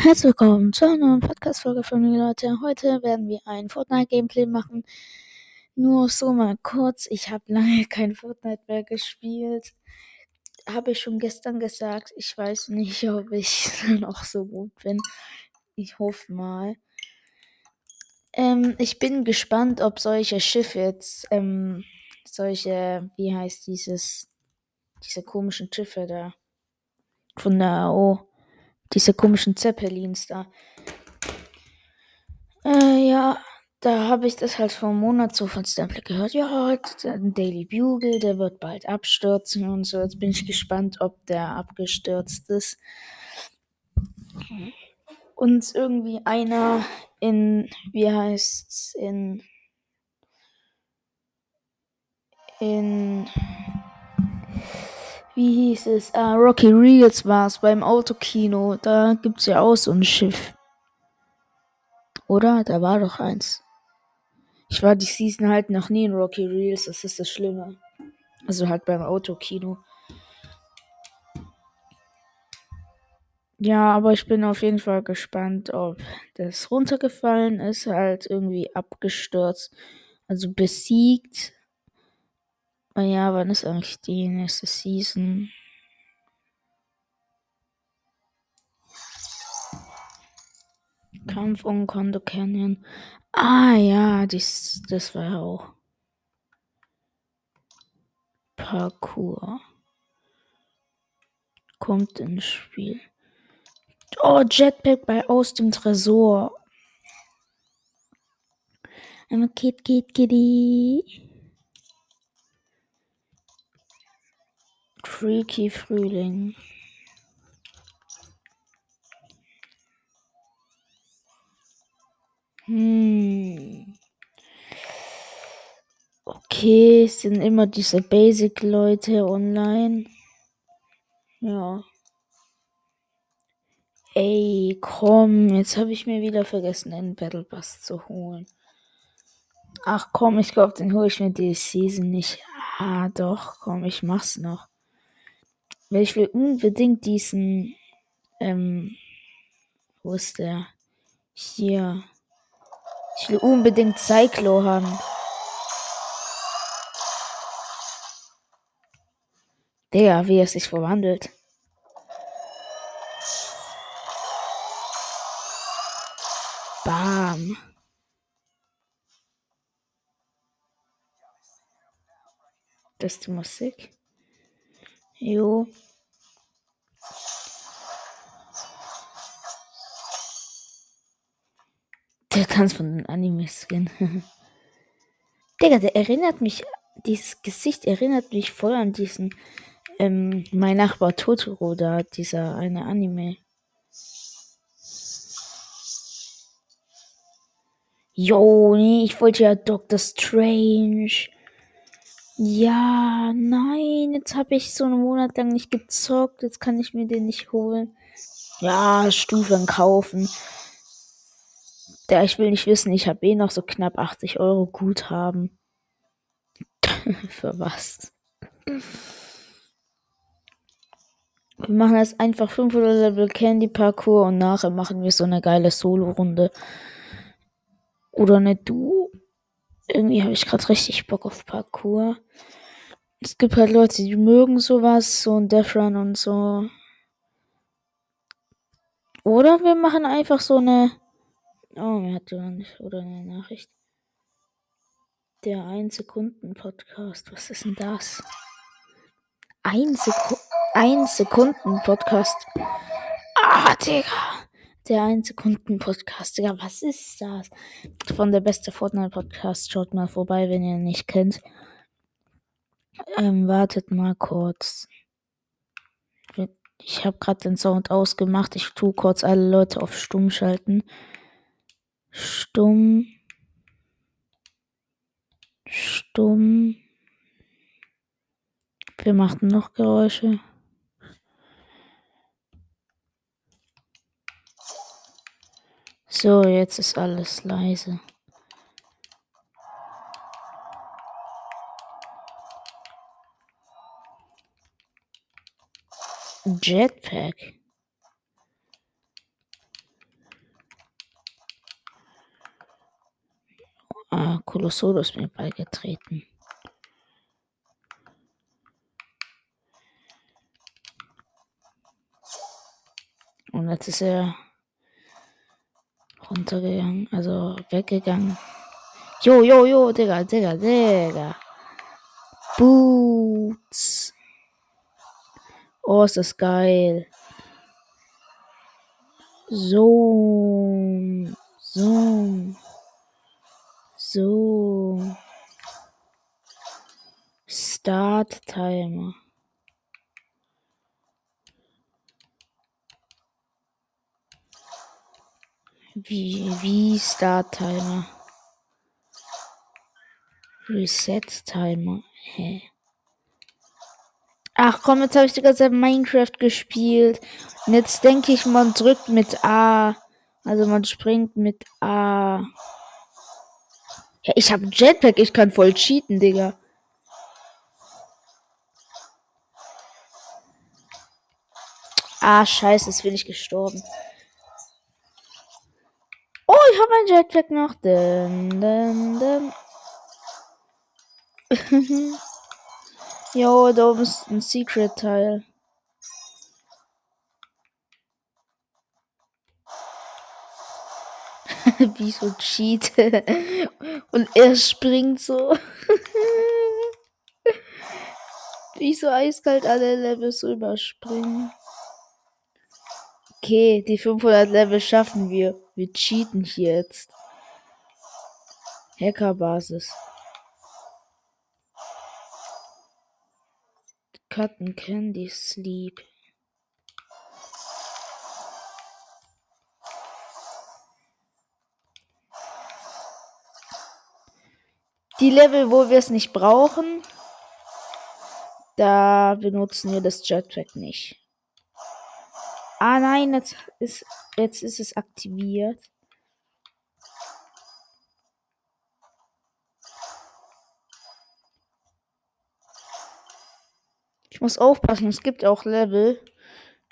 Herzlich willkommen zu einer neuen Podcast-Folge von mir, Leute. Heute werden wir ein Fortnite-Gameplay machen. Nur so mal kurz. Ich habe lange kein Fortnite mehr gespielt. Habe ich schon gestern gesagt. Ich weiß nicht, ob ich noch so gut bin. Ich hoffe mal. Ähm, ich bin gespannt, ob solche Schiffe jetzt, ähm, solche, wie heißt dieses, diese komischen Schiffe da von der AO diese komischen Zeppelins da. Äh, ja, da habe ich das halt vor einem Monat so von Stample gehört. Ja, halt, der Daily Bugle, der wird bald abstürzen und so. Jetzt bin ich gespannt, ob der abgestürzt ist. Und irgendwie einer in, wie heißt's, in, in, wie hieß es? Ah, Rocky Reels war es beim Autokino. Da gibt's ja auch so ein Schiff. Oder? Da war doch eins. Ich war die Season halt noch nie in Rocky Reels, das ist das Schlimme. Also halt beim Autokino. Ja, aber ich bin auf jeden Fall gespannt, ob das runtergefallen ist, halt irgendwie abgestürzt. Also besiegt Ah ja, wann ist eigentlich die nächste Season? Kampf um Kondo Canyon. Ah ja, dies, das war ja auch. Parkour. Kommt ins Spiel. Oh, Jetpack bei aus dem Tresor. I'm a kid, kid, kitty. Freaky Frühling. Hm. Okay, es sind immer diese Basic-Leute online. Ja. Ey, komm, jetzt habe ich mir wieder vergessen, einen Battle Pass zu holen. Ach komm, ich glaube, den hole ich mir die Season nicht. Ah, doch, komm, ich mach's noch. Weil ich will unbedingt diesen, ähm, wo ist der? Hier. Ich will unbedingt Cyclo haben. Der, wie er sich verwandelt. Bam. Das ist die Musik. Jo. Der Tanz von den Anime-Skin. Digga, der erinnert mich, dieses Gesicht erinnert mich voll an diesen, ähm, mein Nachbar Totoro da, dieser eine Anime. Jo, nee, ich wollte ja Doctor Strange. Ja, nein, jetzt habe ich so einen Monat lang nicht gezockt. Jetzt kann ich mir den nicht holen. Ja, Stufen kaufen. Der, ich will nicht wissen, ich habe eh noch so knapp 80 Euro Guthaben. Für was? Wir machen jetzt einfach 500 Level Candy Parkour und nachher machen wir so eine geile Solo-Runde. Oder eine Duo. Irgendwie habe ich gerade richtig Bock auf Parkour. Es gibt halt Leute, die mögen sowas, so ein Death Run und so. Oder wir machen einfach so eine. Oh, mir hat jemand nicht. Oder eine Nachricht. Der 1 Sekunden Podcast. Was ist denn das? 1 Seku Sekunden Podcast. Ah, Digga. Der 1 Sekunden Podcast. Digga, was ist das? Von der beste Fortnite Podcast. Schaut mal vorbei, wenn ihr ihn nicht kennt. Ähm, wartet mal kurz. Ich habe gerade den Sound ausgemacht. Ich tue kurz alle Leute auf stumm schalten. Stumm. Stumm. Wir machten noch Geräusche. So, jetzt ist alles leise. Jetpack. Ah, Kolossodos mir beigetreten. Und jetzt ist er runtergegangen, also weggegangen. Jo, jo, jo, Digga, Digga, Digga. Boots. Oh, ist das geil. So. So. So. Start Timer. Wie, wie Start Timer? Reset Timer. Hä? Ach komm, jetzt habe ich die ganze Zeit Minecraft gespielt. Und jetzt denke ich, man drückt mit A. Also man springt mit A. Ja, ich habe Jetpack, ich kann voll cheaten, Digga. Ah, scheiße, jetzt bin ich gestorben. Ich habe ein Jetpack noch. Dun, dun, dun. jo, da oben ist ein Secret-Teil. Wie so cheat. Und er springt so. Wie so eiskalt alle Levels überspringen. Okay, die 500 Level schaffen wir. Wir cheaten hier jetzt. Hackerbasis. Cotton Candy Sleep. Die Level, wo wir es nicht brauchen, da benutzen wir das Jetpack nicht. Ah nein, jetzt ist, jetzt ist es aktiviert. Ich muss aufpassen, es gibt auch Level,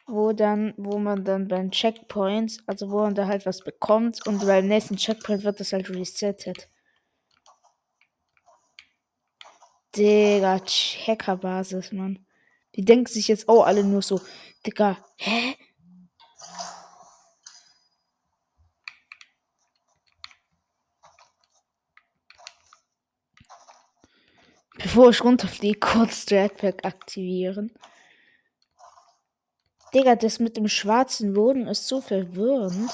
wo dann, wo man dann beim Checkpoint, also wo man da halt was bekommt und beim nächsten Checkpoint wird das halt resettet. Digga, Checkerbasis, Mann. Die denken sich jetzt auch alle nur so, Digga, hä? Bevor ich runterfliege, kurz Jetpack aktivieren. Digga, das mit dem schwarzen Boden ist so verwirrend.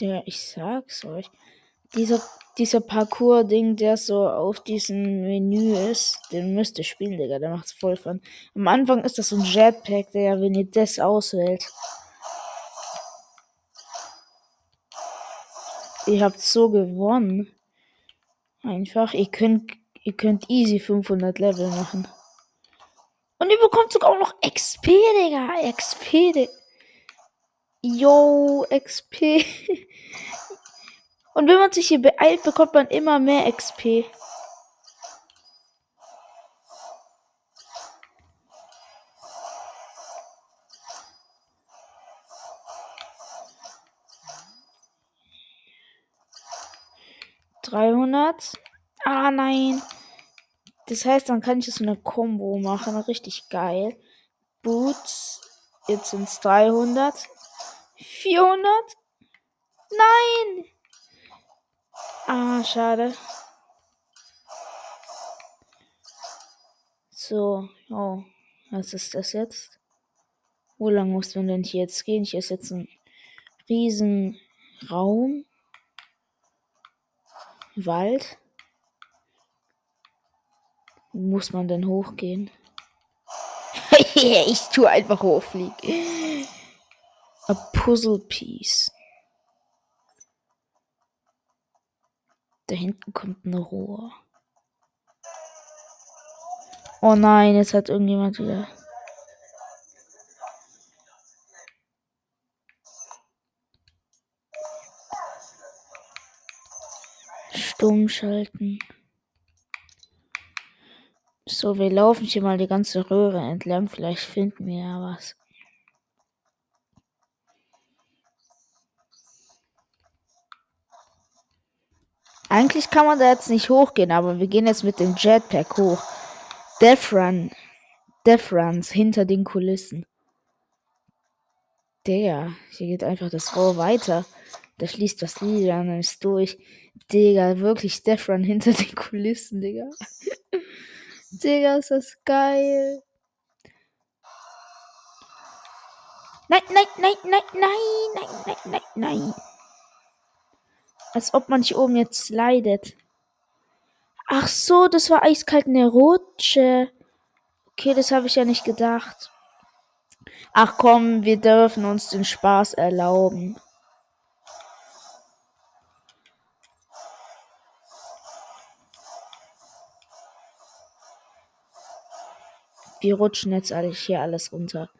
Der, ich sag's euch. Dieser, dieser Parcours-Ding, der so auf diesem Menü ist, den müsst ihr spielen, Digga. Der macht's voll von. Am Anfang ist das so ein Jetpack, der, wenn ihr das auswählt. Ihr habt so gewonnen. Einfach, ihr könnt Ihr könnt easy 500 Level machen. Und ihr bekommt sogar auch noch XP, Digga. XP, Digga. Yo, XP. Und wenn man sich hier beeilt, bekommt man immer mehr XP. Dreihundert. Ah, nein. Das heißt, dann kann ich so eine Combo machen. Richtig geil. Boots. Jetzt sind es 300. 400. Nein. Ah, schade. So, oh, was ist das jetzt? Wo lang muss man denn hier jetzt gehen? Hier ist jetzt ein riesen Raum. Wald muss man denn hochgehen? ich tue einfach hochfliegen. A Puzzle Piece. Da hinten kommt ein Rohr. Oh nein, jetzt hat irgendjemand wieder. Stumm schalten. So, wir laufen hier mal die ganze Röhre entlang. Vielleicht finden wir ja was. Eigentlich kann man da jetzt nicht hochgehen, aber wir gehen jetzt mit dem Jetpack hoch. Death Run. Death Runs hinter den Kulissen. Digga, hier geht einfach das Rohr weiter. Da schließt das Lilanes durch. Digga, wirklich Death Run hinter den Kulissen, Digga. Digga, ist das geil. Nein, nein, nein, nein, nein, nein, nein, nein, nein. Als ob man hier oben jetzt slidet. Ach so, das war eiskalt eine Rutsche. Okay, das habe ich ja nicht gedacht. Ach komm, wir dürfen uns den Spaß erlauben. Wir rutschen jetzt alle hier alles runter.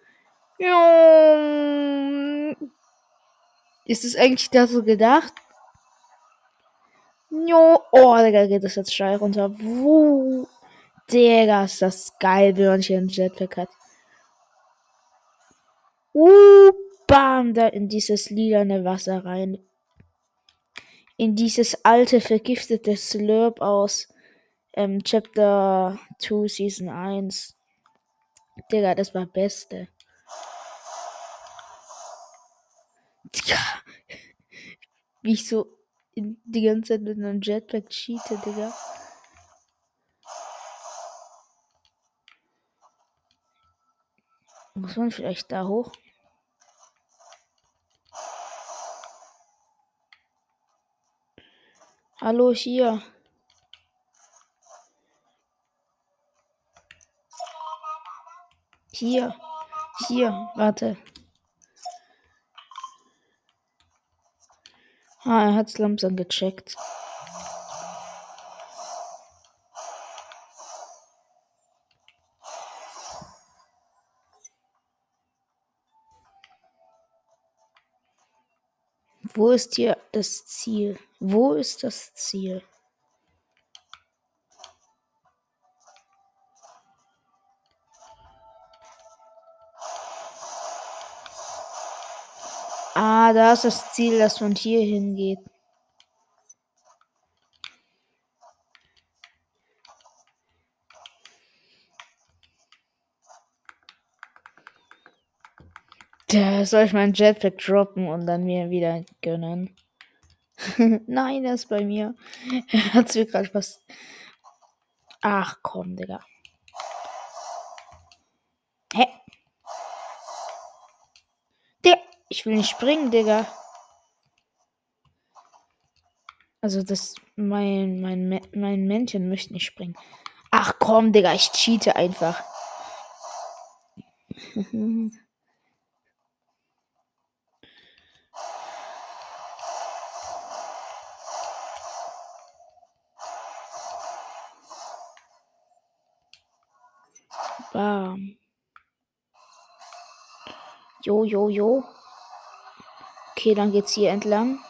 Ist es eigentlich da so gedacht? Jo. Oh, Digga, geht das jetzt steil runter. Wuh. Digga, ist das geil, wenn man hier einen Jetpack hat. Uh, bam, da in dieses lilane Wasser rein. In dieses alte, vergiftete Slurp aus ähm, Chapter 2, Season 1. Digga, das war Beste. Digga. Wie ich so die ganze Zeit mit einem Jetpack cheate, Digga. Muss man vielleicht da hoch? Hallo hier. Hier. Hier. Warte. Ah, er hat's langsam gecheckt. Wo ist hier das Ziel? Wo ist das Ziel? Ah, da ist das Ziel, dass man hier hingeht. Da soll ich meinen Jetpack droppen und dann mir wieder gönnen. Nein, er ist bei mir. Er hat mir gerade was. Ach komm, Digga. Hä? Der. Ich will nicht springen, Digga. Also das. Mein, mein, mein Männchen möchte nicht springen. Ach komm, Digga, ich cheate einfach. Bam. Jo, jo, jo. Okay, dann geht's hier entlang.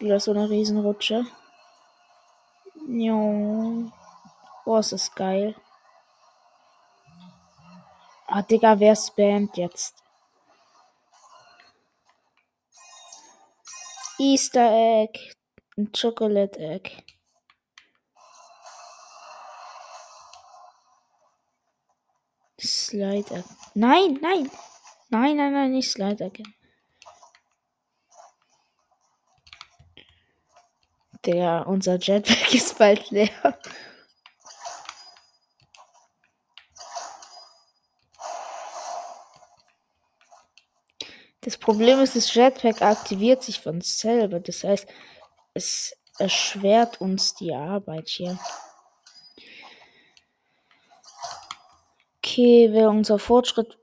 Wieder so eine Riesenrutsche. Jo. Boah, ist das geil. Ah, Digga, wer spammt jetzt? Easter Egg. Ein Chocolate Egg. Slide Nein, nein. Nein, nein, nein, nicht Slide again. Der, unser Jetpack ist bald leer. Das Problem ist, das Jetpack aktiviert sich von selber. Das heißt, es erschwert uns die Arbeit hier. Okay, wer unser Fortschritt.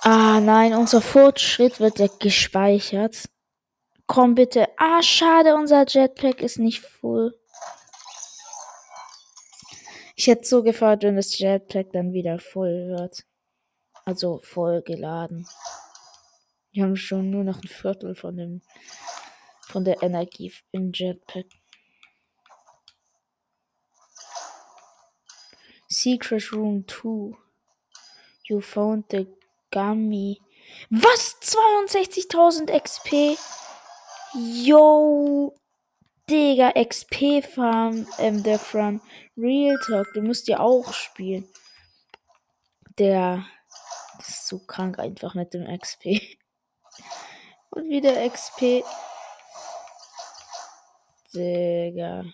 Ah, nein, unser Fortschritt wird ja gespeichert. Komm bitte. Ah, schade, unser Jetpack ist nicht voll. Ich hätte so gefreut, wenn das Jetpack dann wieder voll wird. Also voll geladen. Wir haben schon nur noch ein Viertel von dem von der Energie im Jetpack. Secret Room 2. You found the gummy. Was? 62.000 XP? Yo. Digga, XP Farm, ähm, der Run. Real Talk, du musst ja auch spielen. Der. Ist so krank einfach mit dem XP. Und wieder XP. Digga.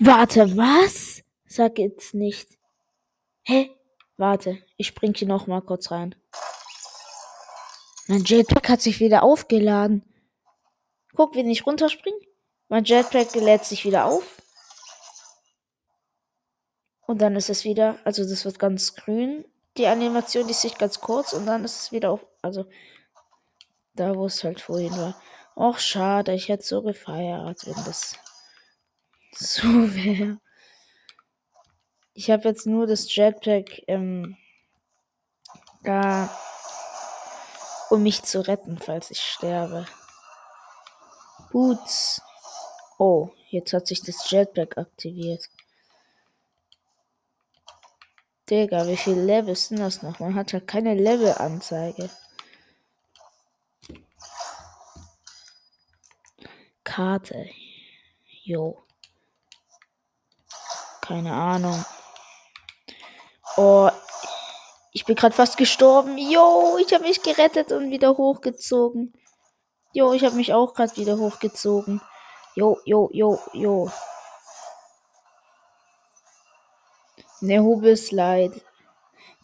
Warte, was? Sag jetzt nicht. Hä? Warte, ich spring hier noch mal kurz rein. Mein Jetpack hat sich wieder aufgeladen. Guck, wenn ich runterspringe. Mein Jetpack lädt sich wieder auf. Und dann ist es wieder, also das wird ganz grün. Die Animation, die sich ganz kurz und dann ist es wieder auf, also da, wo es halt vorhin war. Och, schade, ich hätte so gefeiert, wenn das so wäre. Ich habe jetzt nur das Jetpack ähm, da, um mich zu retten, falls ich sterbe. Boots. Oh, jetzt hat sich das Jetpack aktiviert. Digga, wie viele Levels sind das noch? Man hat halt keine Level-Anzeige. Karte. Jo. Keine Ahnung. Oh, ich bin gerade fast gestorben. Jo, ich habe mich gerettet und wieder hochgezogen. Jo, ich habe mich auch gerade wieder hochgezogen. Jo, jo, jo, jo. Ne Hubelslide.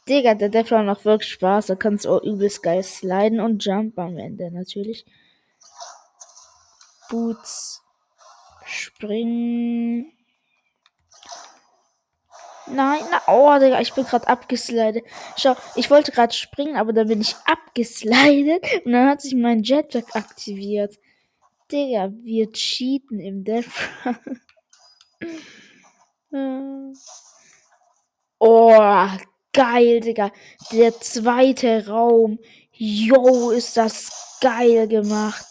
Digga, der Defler macht wirklich Spaß. Da kannst du auch übelst geil sliden und jump am Ende natürlich. Boots. Springen. Nein, oh, Digga, ich bin gerade abgeslidet. Schau, ich wollte gerade springen, aber dann bin ich abgeslidet und dann hat sich mein Jetpack aktiviert. Digga, wir cheaten im Death Oh, geil, Digga. Der zweite Raum. Yo, ist das geil gemacht.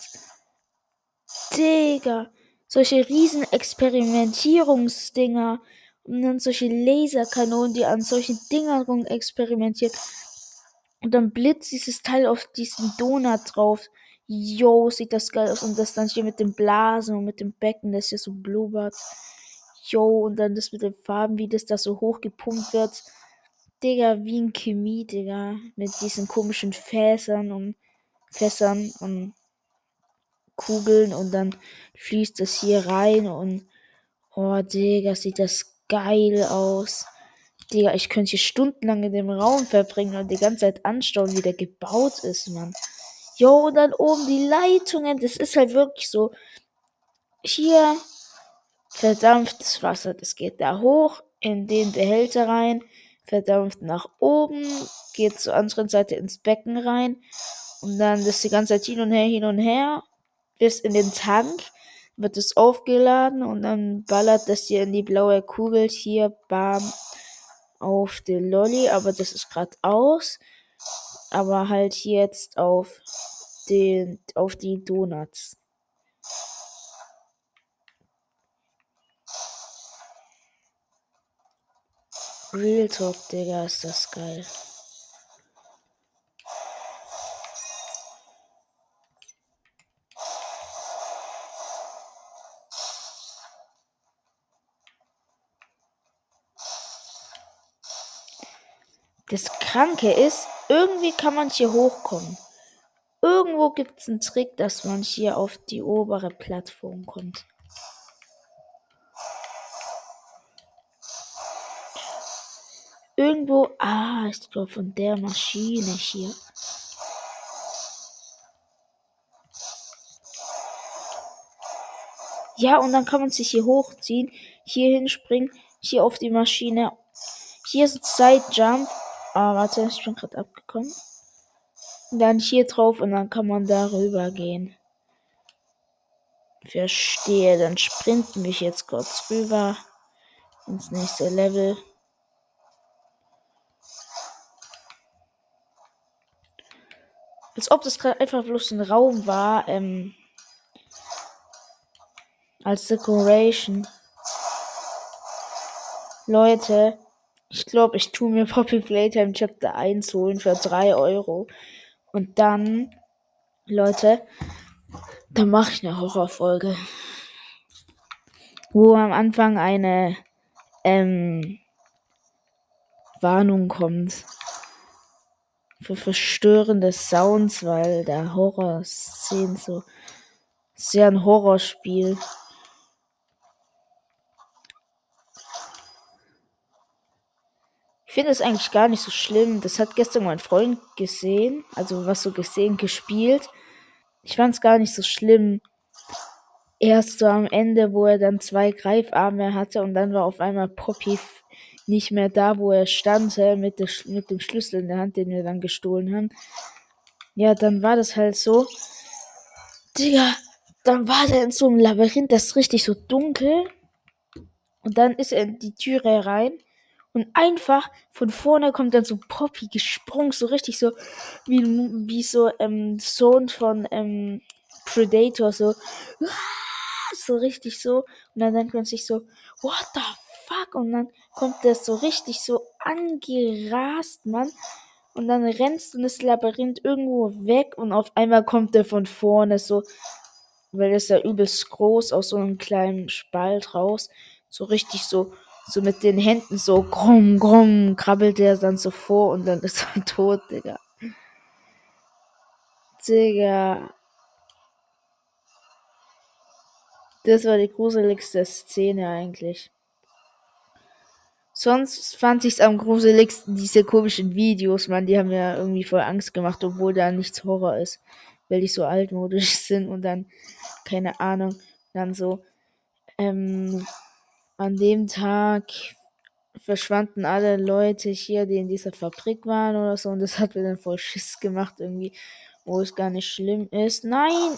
Digga. Solche riesen Experimentierungsdinger. Und dann solche Laserkanonen, die an solchen Dingern experimentiert. Und dann blitzt dieses Teil auf diesen Donut drauf. Yo, sieht das geil aus. Und das dann hier mit dem Blasen und mit dem Becken, das hier so blubbert. Yo, und dann das mit den Farben, wie das da so hochgepumpt wird. Digga, wie ein Chemie, Digga. Mit diesen komischen Fässern und Fässern und Kugeln und dann fließt das hier rein und oh, Digga, sieht das geil aus. Digga, ich könnte hier stundenlang in dem Raum verbringen und die ganze Zeit anschauen, wie der gebaut ist, Mann. Jo, und dann oben die Leitungen, das ist halt wirklich so. Hier verdampftes Wasser. Das geht da hoch in den Behälter rein, verdampft nach oben, geht zur anderen Seite ins Becken rein und dann das die ganze Zeit hin und her, hin und her, bis in den Tank wird es aufgeladen und dann ballert das hier in die blaue Kugel hier, bam, auf den Lolly, aber das ist gerade aus. Aber halt jetzt auf den, auf die Donuts. Real Talk, Digga, ist das geil. Das Kranke ist, irgendwie kann man hier hochkommen. Irgendwo gibt es einen Trick, dass man hier auf die obere Plattform kommt. Irgendwo, ah, ich glaube von der Maschine hier. Ja, und dann kann man sich hier hochziehen, hier hinspringen, hier auf die Maschine. Hier ist Side Jump. Ah, warte, ich bin gerade abgekommen. Dann hier drauf und dann kann man darüber gehen. Verstehe, dann sprinten wir jetzt kurz rüber ins nächste Level. Als ob das gerade einfach bloß ein Raum war, ähm, als Decoration. Leute, ich glaube, ich tue mir Poppy Playtime Chapter 1 holen für 3 Euro. Und dann, Leute, dann mache ich eine Horrorfolge. wo am Anfang eine ähm, Warnung kommt für verstörende Sounds, weil der Horror-Szenen so sehr ein Horrorspiel. Ich finde es eigentlich gar nicht so schlimm. Das hat gestern mein Freund gesehen, also was so gesehen, gespielt. Ich fand es gar nicht so schlimm. Erst so am Ende, wo er dann zwei Greifarme hatte und dann war auf einmal Poppy nicht mehr da, wo er stand, mit, der, mit dem Schlüssel in der Hand, den wir dann gestohlen haben. Ja, dann war das halt so. Digga, dann war der in so einem Labyrinth, das ist richtig so dunkel. Und dann ist er in die Türe rein. Und einfach von vorne kommt dann so Poppy gesprungen, so richtig so wie, wie so ähm, Sohn von ähm, Predator, so so richtig so. Und dann denkt man sich so, what the fuck? Und dann kommt der so richtig so angerast, Mann. Und dann rennst du das Labyrinth irgendwo weg und auf einmal kommt der von vorne so, weil das ja übelst groß aus so einem kleinen Spalt raus, so richtig so, so mit den Händen so krumm, krumm, krabbelt der dann so vor und dann ist er tot, Digga. Digga. Das war die gruseligste Szene eigentlich. Sonst fand ich es am gruseligsten diese komischen Videos, man, die haben ja irgendwie voll Angst gemacht, obwohl da nichts Horror ist, weil die so altmodisch sind und dann, keine Ahnung, dann so, ähm, an dem Tag verschwanden alle Leute hier, die in dieser Fabrik waren oder so und das hat mir dann voll Schiss gemacht irgendwie wo es gar nicht schlimm ist. Nein!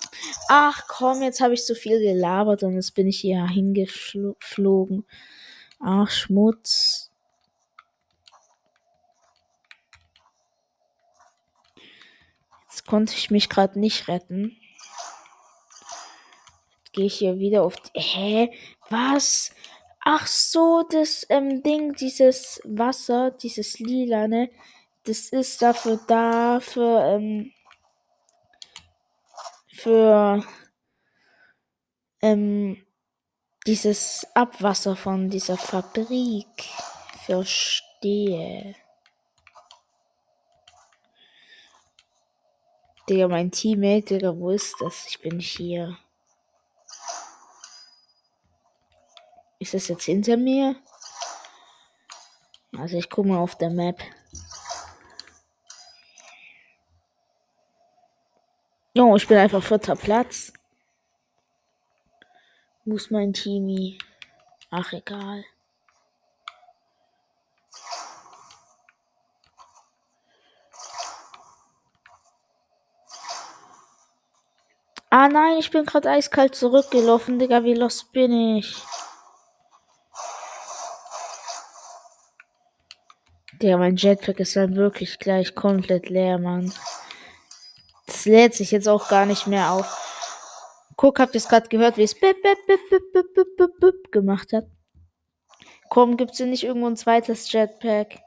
Ach komm, jetzt habe ich so viel gelabert und jetzt bin ich hier hingeflogen. Ach, Schmutz. Jetzt konnte ich mich gerade nicht retten. Gehe ich hier wieder auf die. Hä? Was? Ach so, das ähm, Ding, dieses Wasser, dieses Lilane, das ist dafür da, für, ähm, für ähm, dieses Abwasser von dieser Fabrik. Verstehe. Digga, mein Teammate, Digga, wo ist das? Ich bin hier. Ist das jetzt hinter mir? Also ich gucke mal auf der Map. Jo, ich bin einfach vierter Platz. Muss mein Teamie. Ach, egal. Ah nein, ich bin gerade eiskalt zurückgelaufen, Digga. Wie los bin ich? Digga, mein Jetpack ist dann wirklich gleich komplett leer, Mann. Das lädt sich jetzt auch gar nicht mehr auf. Guck, habt ihr es gerade gehört, wie es gemacht hat? Komm, gibt's hier nicht irgendwo ein zweites Jetpack?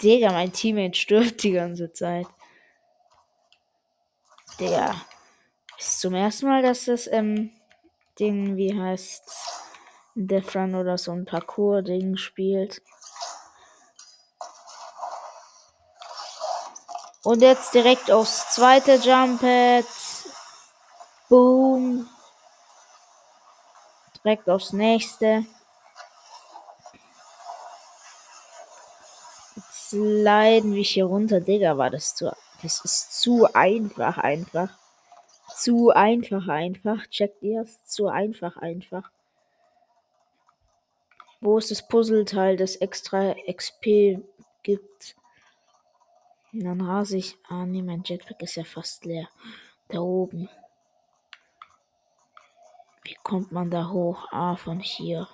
Digga, mein Teammate stirbt die ganze Zeit. Digga. Ist zum ersten Mal, dass das, ähm, Ding, wie heißt's? Death Run oder so ein Parcours-Ding spielt. Und jetzt direkt aufs zweite Jumpet. Boom. Direkt aufs nächste. Jetzt leiden wir hier runter. Digga, war das zu. Das ist zu einfach, einfach. Zu einfach, einfach. Checkt ihr es? Zu einfach, einfach. Wo ist das Puzzleteil, das extra XP gibt? Und dann rase ich. Ah, nee, mein Jetpack ist ja fast leer. Da oben. Wie kommt man da hoch? Ah, von hier.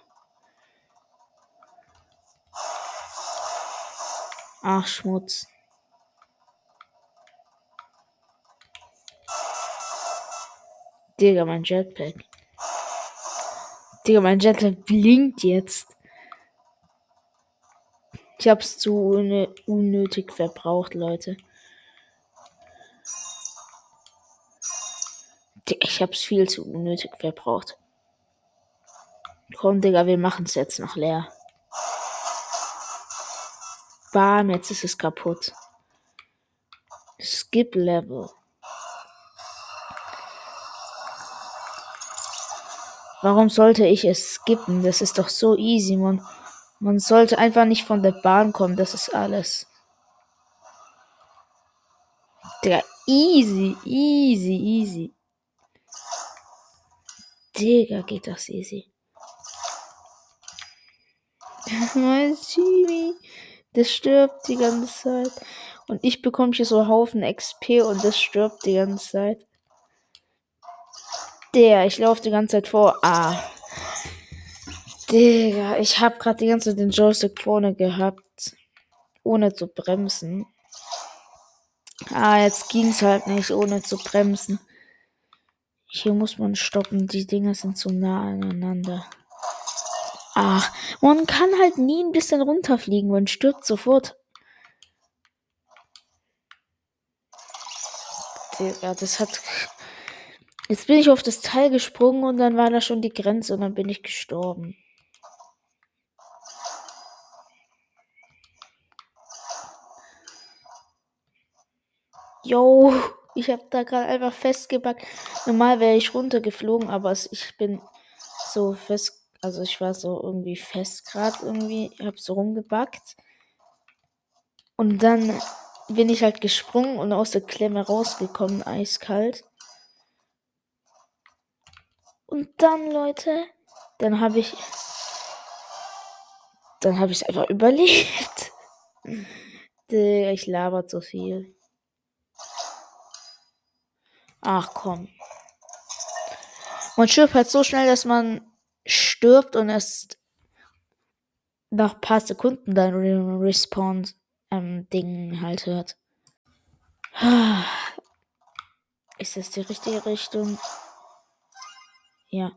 Ach, Schmutz. Digga, mein Jetpack. Digga, mein Jetpack blinkt jetzt. Ich hab's zu unnötig verbraucht, Leute. Ich hab's viel zu unnötig verbraucht. Komm, Digga, wir machen's jetzt noch leer. Bam, jetzt ist es kaputt. Skip Level. Warum sollte ich es skippen? Das ist doch so easy, man. Man sollte einfach nicht von der Bahn kommen, das ist alles. Digga, easy, easy, easy. Digga, geht das easy. mein Chibi, das stirbt die ganze Zeit. Und ich bekomme hier so Haufen XP und das stirbt die ganze Zeit. Der, ich laufe die ganze Zeit vor. Ah. Digga, ich habe gerade die ganze Zeit den Joystick vorne gehabt. Ohne zu bremsen. Ah, jetzt ging es halt nicht, ohne zu bremsen. Hier muss man stoppen. Die Dinger sind zu nah aneinander. Ach, man kann halt nie ein bisschen runterfliegen. Man stirbt sofort. Digga, das hat. Jetzt bin ich auf das Teil gesprungen und dann war da schon die Grenze und dann bin ich gestorben. Yo, ich habe da gerade einfach festgebackt. Normal wäre ich runtergeflogen, aber ich bin so fest also ich war so irgendwie fest gerade irgendwie, hab so rumgebackt. Und dann bin ich halt gesprungen und aus der Klemme rausgekommen, eiskalt. Und dann, Leute, dann habe ich. Dann habe ich es einfach überlebt. ich laber zu viel. Ach komm. Man stirbt halt so schnell, dass man stirbt und erst nach ein paar Sekunden dann Respawn-Ding ähm, halt hört. Ist das die richtige Richtung? Ja.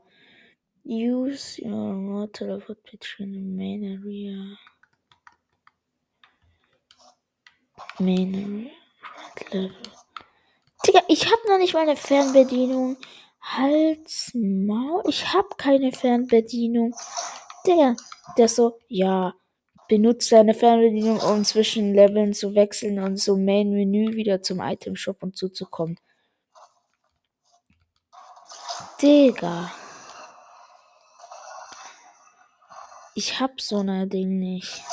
Use your remote teleport between the main area. Main area. Level. Digga, ich hab noch nicht mal eine Fernbedienung. Halt's Maul, ich hab keine Fernbedienung. Der, der so, ja, benutzt deine Fernbedienung, um zwischen Leveln zu wechseln und so Main Menü wieder zum Item Shop und zuzukommen. Digga. Ich hab so ein Ding nicht.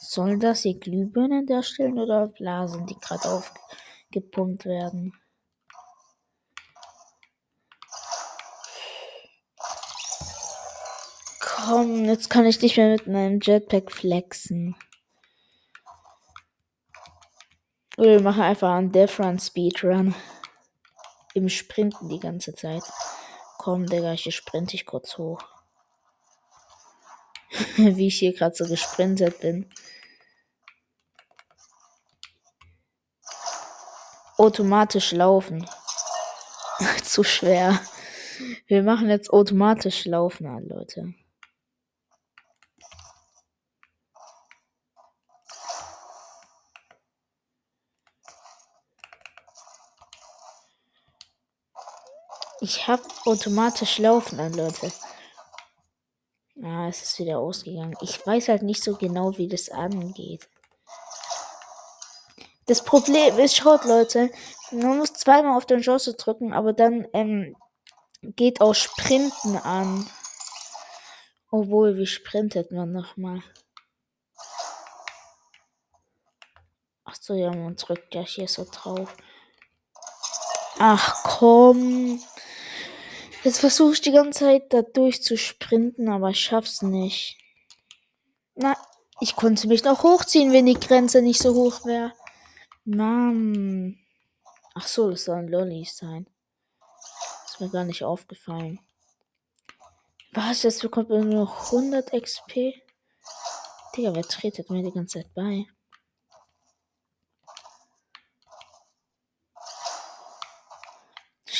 Sollen das hier Glühbirnen darstellen oder Blasen, die gerade aufgepumpt werden? Komm, jetzt kann ich nicht mehr mit meinem Jetpack flexen. Wir machen einfach einen Run Speedrun. Im Sprinten die ganze Zeit. Komm, Digga, hier sprinte ich kurz hoch. Wie ich hier gerade so gesprintet bin. Automatisch laufen. Zu schwer. Wir machen jetzt automatisch laufen an, Leute. Ich habe automatisch laufen an, Leute. Ah, es ist wieder ausgegangen. Ich weiß halt nicht so genau, wie das angeht. Das Problem ist, schaut, Leute, man muss zweimal auf den Chance drücken, aber dann ähm, geht auch Sprinten an. Obwohl, wie sprintet man nochmal? Ach so, ja, man drückt ja hier so drauf. Ach komm. Jetzt versuche ich die ganze Zeit da durchzusprinten, aber ich schaff's nicht. Na, ich konnte mich noch hochziehen, wenn die Grenze nicht so hoch wäre. Mann. Ach so, das sollen Lollis sein. Ist mir gar nicht aufgefallen. Was? Jetzt bekommt man nur noch 100 XP? Digga, wer tretet mir die ganze Zeit bei?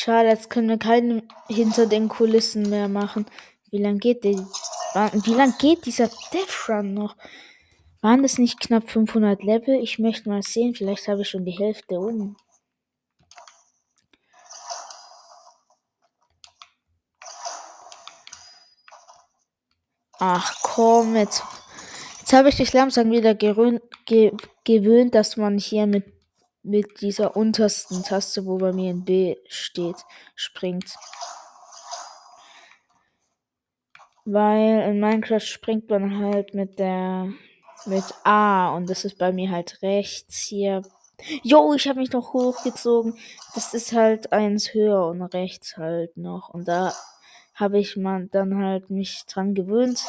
Schade, jetzt können wir keinen hinter den Kulissen mehr machen. Wie lange geht der? Wie lange geht dieser Death Run noch? Waren das nicht knapp 500 Level? Ich möchte mal sehen, vielleicht habe ich schon die Hälfte um. Ach komm, jetzt, jetzt habe ich dich langsam wieder gewöhnt, dass man hier mit mit dieser untersten Taste, wo bei mir ein B steht, springt. Weil in Minecraft springt man halt mit der mit A und das ist bei mir halt rechts hier. Jo, ich habe mich noch hochgezogen. Das ist halt eins höher und rechts halt noch und da habe ich man dann halt mich dran gewöhnt,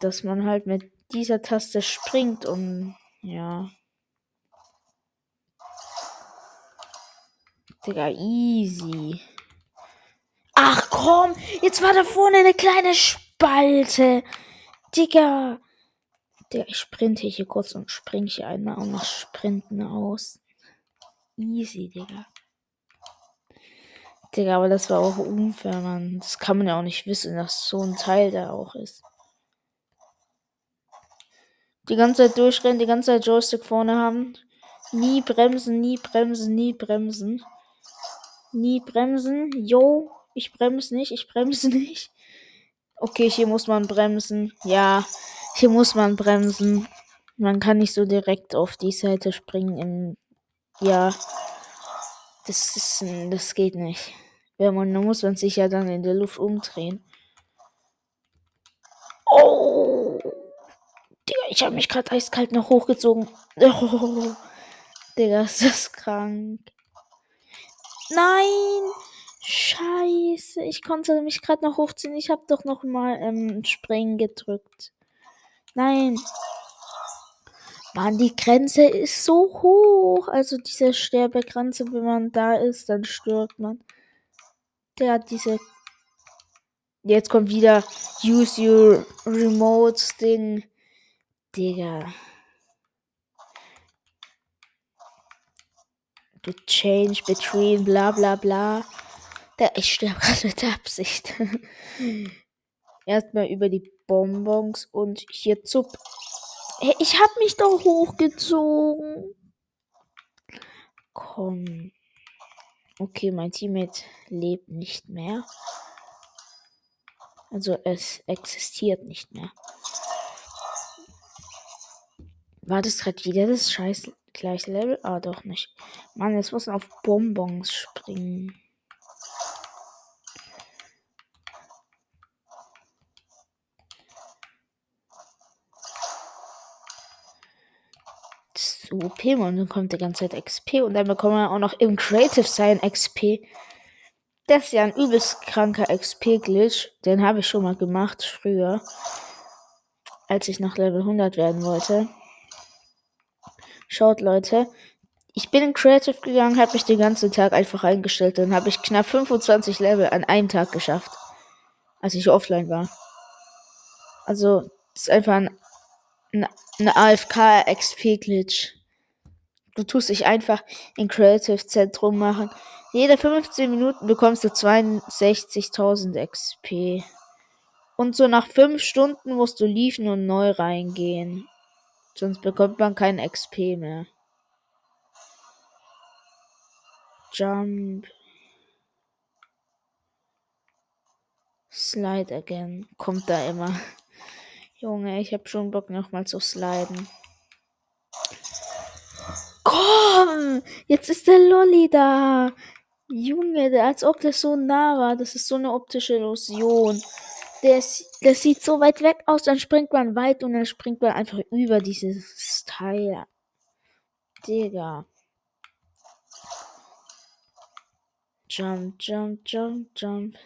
dass man halt mit dieser Taste springt und ja. Digga, easy. Ach komm, jetzt war da vorne eine kleine Spalte. Digga. Digga, ich sprinte hier kurz und spring hier einmal und mach Sprinten aus. Easy, Digga. Digga, aber das war auch unfair, Mann. Das kann man ja auch nicht wissen, dass so ein Teil da auch ist. Die ganze Zeit durchrennen, die ganze Zeit Joystick vorne haben. Nie bremsen, nie bremsen, nie bremsen. Nie bremsen. Yo, ich bremse nicht, ich bremse nicht. Okay, hier muss man bremsen. Ja, hier muss man bremsen. Man kann nicht so direkt auf die Seite springen. Im ja, das ist, das geht nicht. Wenn man, dann muss man sich ja dann in der Luft umdrehen. Oh! Digga, ich habe mich gerade eiskalt noch hochgezogen. Oh, Digga, ist das krank. Nein! Scheiße, ich konnte mich gerade noch hochziehen. Ich habe doch noch mal ähm, Springen gedrückt. Nein. Mann, die Grenze ist so hoch. Also diese Sterbegrenze, wenn man da ist, dann stirbt man. Der hat diese. Jetzt kommt wieder Use Your Remote Ding. Digga. The change between bla bla bla. Der, ich sterbe gerade mit Absicht. Erstmal über die Bonbons und hier Zup. Hey, ich hab mich doch hochgezogen. Komm. Okay, mein Teammate lebt nicht mehr. Also es existiert nicht mehr. War das gerade wieder das scheiß gleiche Level? Ah, doch nicht. Mann, jetzt muss man auf Bonbons springen. so OP und dann kommt die ganze Zeit XP und dann bekommen wir auch noch im Creative Sign XP. Das ist ja ein übelst kranker XP-Glitch. Den habe ich schon mal gemacht früher, als ich nach Level 100 werden wollte. Schaut, Leute. Ich bin in Creative gegangen, habe mich den ganzen Tag einfach eingestellt. Dann habe ich knapp 25 Level an einem Tag geschafft, als ich offline war. Also, ist einfach ein ein AFK-XP-Glitch. Du tust dich einfach in Creative Zentrum machen. Jede 15 Minuten bekommst du 62.000 XP. Und so nach 5 Stunden musst du liefen und neu reingehen. Sonst bekommt man kein XP mehr. Jump. Slide again. Kommt da immer. Junge, ich hab schon Bock nochmal zu sliden. Komm! Jetzt ist der Lolly da! Junge, als ob das so nah war. Das ist so eine optische Illusion. Der, der sieht so weit weg aus, dann springt man weit und dann springt man einfach über dieses Teil. Digga. Jump, jump, jump, jump.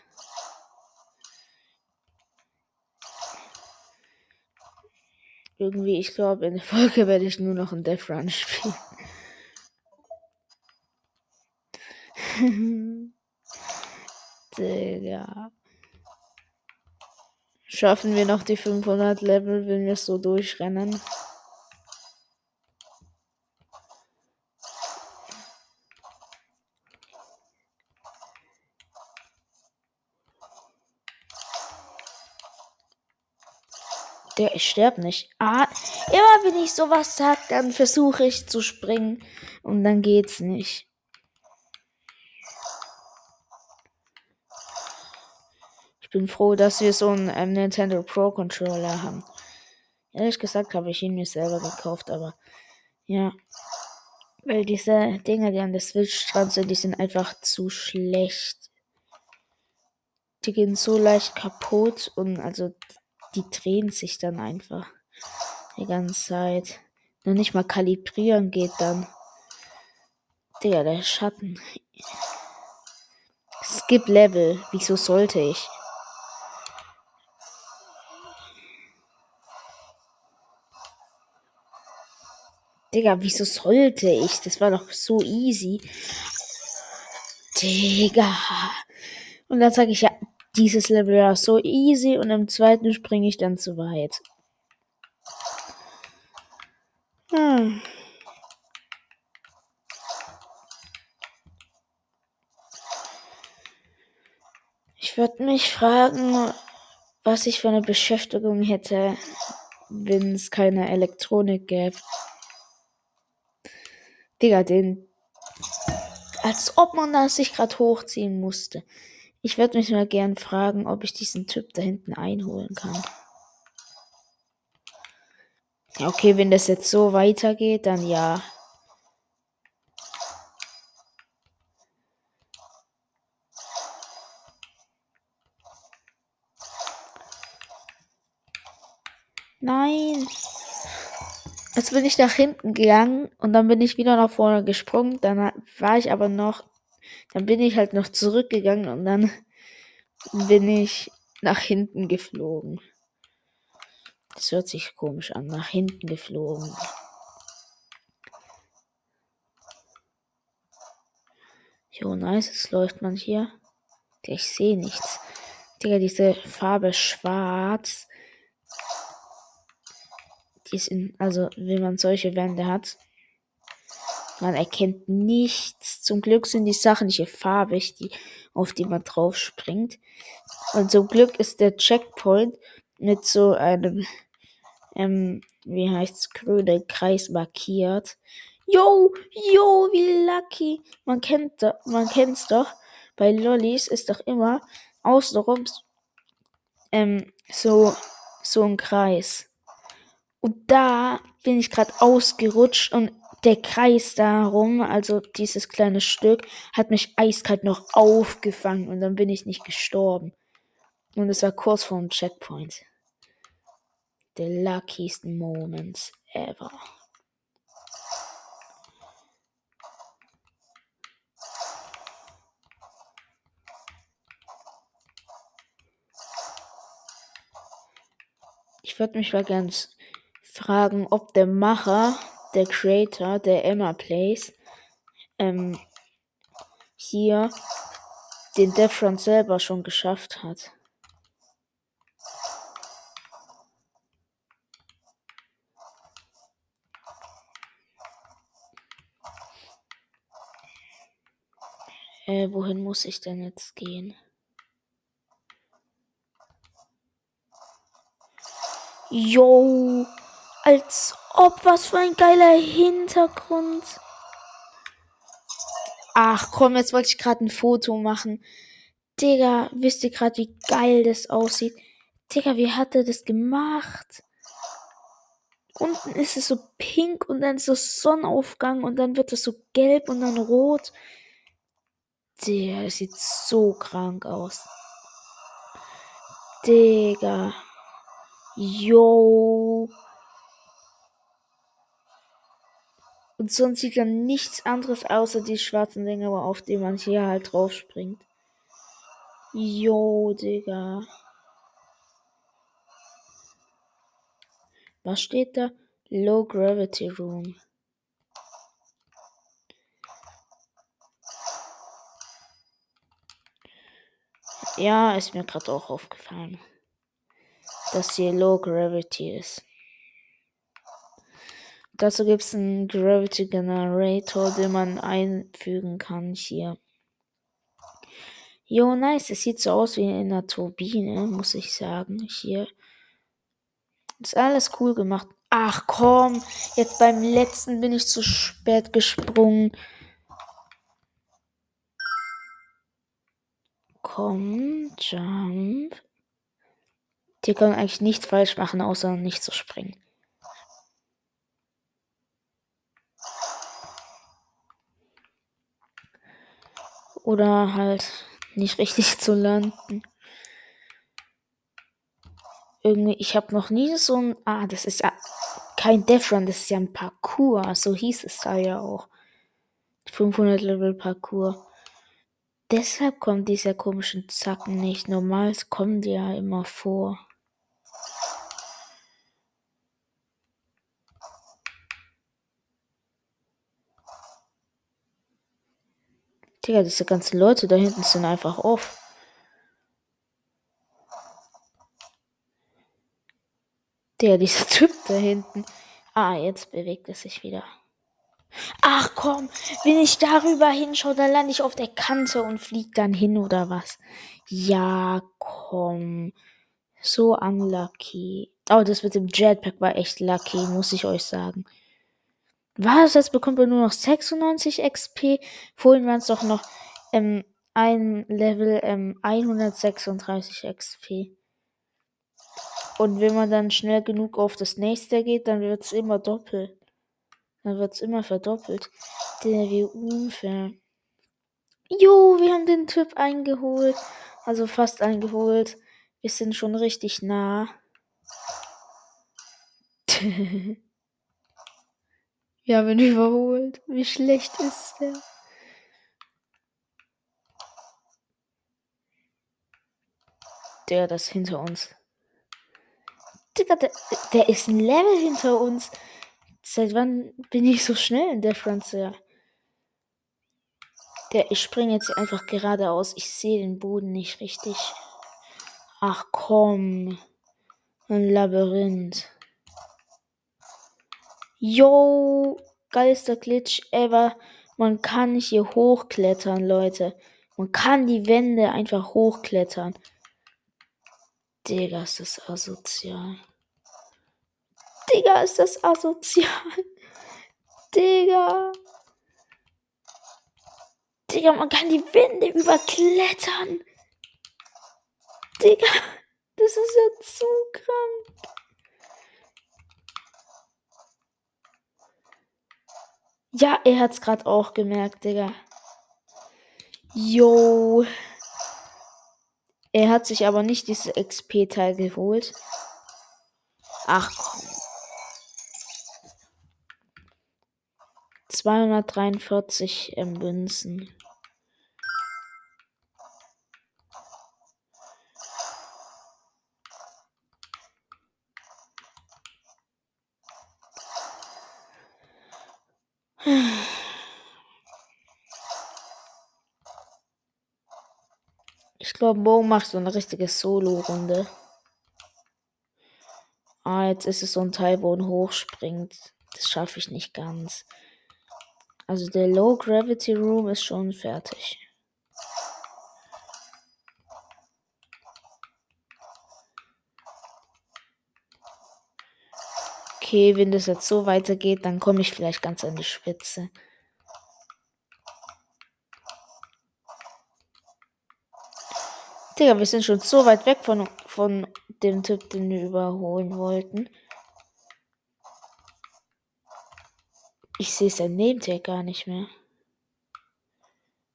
Irgendwie, ich glaube, in der Folge werde ich nur noch ein Death Run spielen. Digga. Schaffen wir noch die 500 Level, wenn wir so durchrennen? Der, ich sterbe nicht. Ah, immer wenn ich sowas sag, dann versuche ich zu springen und dann geht's nicht. Ich bin froh, dass wir so einen ähm, Nintendo Pro Controller haben. Ehrlich gesagt habe ich ihn mir selber gekauft, aber ja. Weil diese Dinger, die an der Switch dran sind, die sind einfach zu schlecht. Die gehen so leicht kaputt und also die drehen sich dann einfach die ganze Zeit. Nur nicht mal kalibrieren geht dann. Digga, der Schatten. Skip Level. Wieso sollte ich? Digga, wieso sollte ich? Das war doch so easy. Digga. Und dann sage ich ja, dieses Level war so easy und im zweiten springe ich dann zu weit. Hm. Ich würde mich fragen, was ich für eine Beschäftigung hätte, wenn es keine Elektronik gäbe. Digga, den. Als ob man das sich gerade hochziehen musste. Ich würde mich mal gern fragen, ob ich diesen Typ da hinten einholen kann. Okay, wenn das jetzt so weitergeht, dann ja. Nein. Jetzt bin ich nach hinten gegangen und dann bin ich wieder nach vorne gesprungen. Dann war ich aber noch, dann bin ich halt noch zurückgegangen und dann bin ich nach hinten geflogen. Das hört sich komisch an, nach hinten geflogen. Jo, nice, jetzt läuft man hier. Ich sehe nichts. Digga, diese Farbe schwarz die sind, also wenn man solche Wände hat, man erkennt nichts. Zum Glück sind die Sachen hier farbig, die, auf die man drauf springt. Und zum Glück ist der Checkpoint mit so einem, ähm, wie heißt's, grünen Kreis markiert. Yo, yo, wie lucky. Man kennt, man kennt's doch. Bei Lollis ist doch immer außenrum ähm, so, so ein Kreis. Und da bin ich gerade ausgerutscht und der Kreis darum, also dieses kleine Stück, hat mich eiskalt noch aufgefangen und dann bin ich nicht gestorben. Und es war kurz vor dem Checkpoint. The luckiest moments ever. Ich würde mich mal ganz fragen, ob der Macher, der Creator, der Emma Plays, ähm, hier den Death selber schon geschafft hat. Äh, wohin muss ich denn jetzt gehen? Yo! Als ob, was für ein geiler Hintergrund. Ach komm, jetzt wollte ich gerade ein Foto machen. Digga, wisst ihr gerade, wie geil das aussieht? Digga, wie hat er das gemacht? Unten ist es so pink und dann so Sonnenaufgang und dann wird es so gelb und dann rot. Das sieht so krank aus. Digga. Yo. Und sonst sieht dann nichts anderes außer die schwarzen Dinger, auf die man hier halt drauf springt. Jo, Digga. Was steht da? Low Gravity Room. Ja, ist mir gerade auch aufgefallen, dass hier Low Gravity ist. Dazu gibt es einen Gravity Generator, den man einfügen kann hier. Jo, nice. Es sieht so aus wie in einer Turbine, muss ich sagen. Hier. Ist alles cool gemacht. Ach komm, jetzt beim letzten bin ich zu spät gesprungen. komm, Jump. Die können eigentlich nichts falsch machen, außer nicht zu springen. Oder halt nicht richtig zu landen. Irgendwie, ich habe noch nie so ein. Ah, das ist ja kein Death Run, das ist ja ein Parcours. So hieß es da ja auch. 500 Level Parcours. Deshalb kommt dieser komischen Zacken nicht. Normal kommen die ja immer vor. Digga, diese ganzen Leute da hinten sind einfach off. Der, dieser Typ da hinten. Ah, jetzt bewegt es sich wieder. Ach komm, wenn ich darüber hinschaue, dann lande ich auf der Kante und fliege dann hin oder was? Ja, komm. So unlucky. Oh, das mit dem Jetpack war echt lucky, muss ich euch sagen. Was? Jetzt bekommt er nur noch 96 XP. Vorhin waren es doch noch ähm, ein Level ähm, 136 XP. Und wenn man dann schnell genug auf das nächste geht, dann wird es immer doppelt. Dann wird es immer verdoppelt. Der wie unfair. Jo, wir haben den Typ eingeholt. Also fast eingeholt. Wir sind schon richtig nah. Wir haben ihn überholt. Wie schlecht ist der? Der, das hinter uns. Digga, der, der ist ein Level hinter uns. Seit wann bin ich so schnell in der Frontier? Der, ich springe jetzt einfach geradeaus. Ich sehe den Boden nicht richtig. Ach komm. Ein Labyrinth. Yo, geilster Glitch ever. Man kann hier hochklettern, Leute. Man kann die Wände einfach hochklettern. Digga, ist das asozial. Digga, ist das asozial. Digga. Digga, man kann die Wände überklettern. Digga, das ist ja zu krank. Ja, er hat's gerade auch gemerkt, Digga. Yo. Er hat sich aber nicht dieses XP-Teil geholt. Ach komm. 243 ähm, Münzen. Morgen machst du eine richtige Solo-Runde. Ah, jetzt ist es so ein Teil, wo ein hochspringt. Das schaffe ich nicht ganz. Also der Low Gravity Room ist schon fertig. Okay, wenn das jetzt so weitergeht, dann komme ich vielleicht ganz an die Spitze. Digga, wir sind schon so weit weg von, von dem Typ, den wir überholen wollten. Ich sehe sein Name-Tag gar nicht mehr.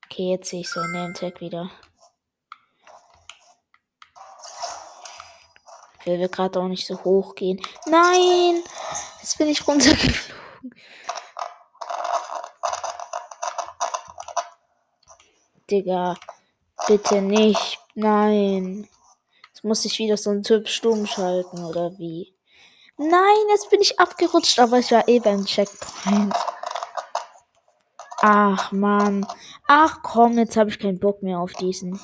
Okay, jetzt sehe ich sein Name-Tag wieder. Will gerade auch nicht so hoch gehen. Nein! Jetzt bin ich runtergeflogen. Digga, bitte nicht. Nein. Jetzt muss ich wieder so einen Typ stumm schalten, oder wie? Nein, jetzt bin ich abgerutscht, aber ich war eh beim Checkpoint. Ach, Mann. Ach, komm, jetzt habe ich keinen Bock mehr auf diesen.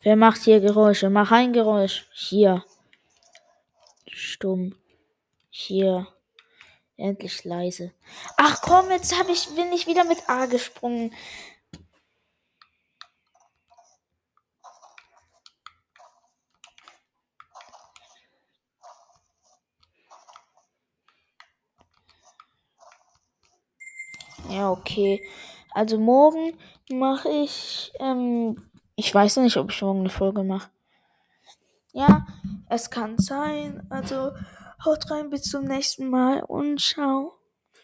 Wer macht hier Geräusche? Mach ein Geräusch. Hier. Stumm. Hier. Endlich leise. Ach komm, jetzt hab ich, bin ich wieder mit A gesprungen. Ja, okay. Also morgen mache ich, ähm, ich weiß noch nicht, ob ich morgen eine Folge mache. Ja, es kann sein. Also haut rein, bis zum nächsten Mal und ciao.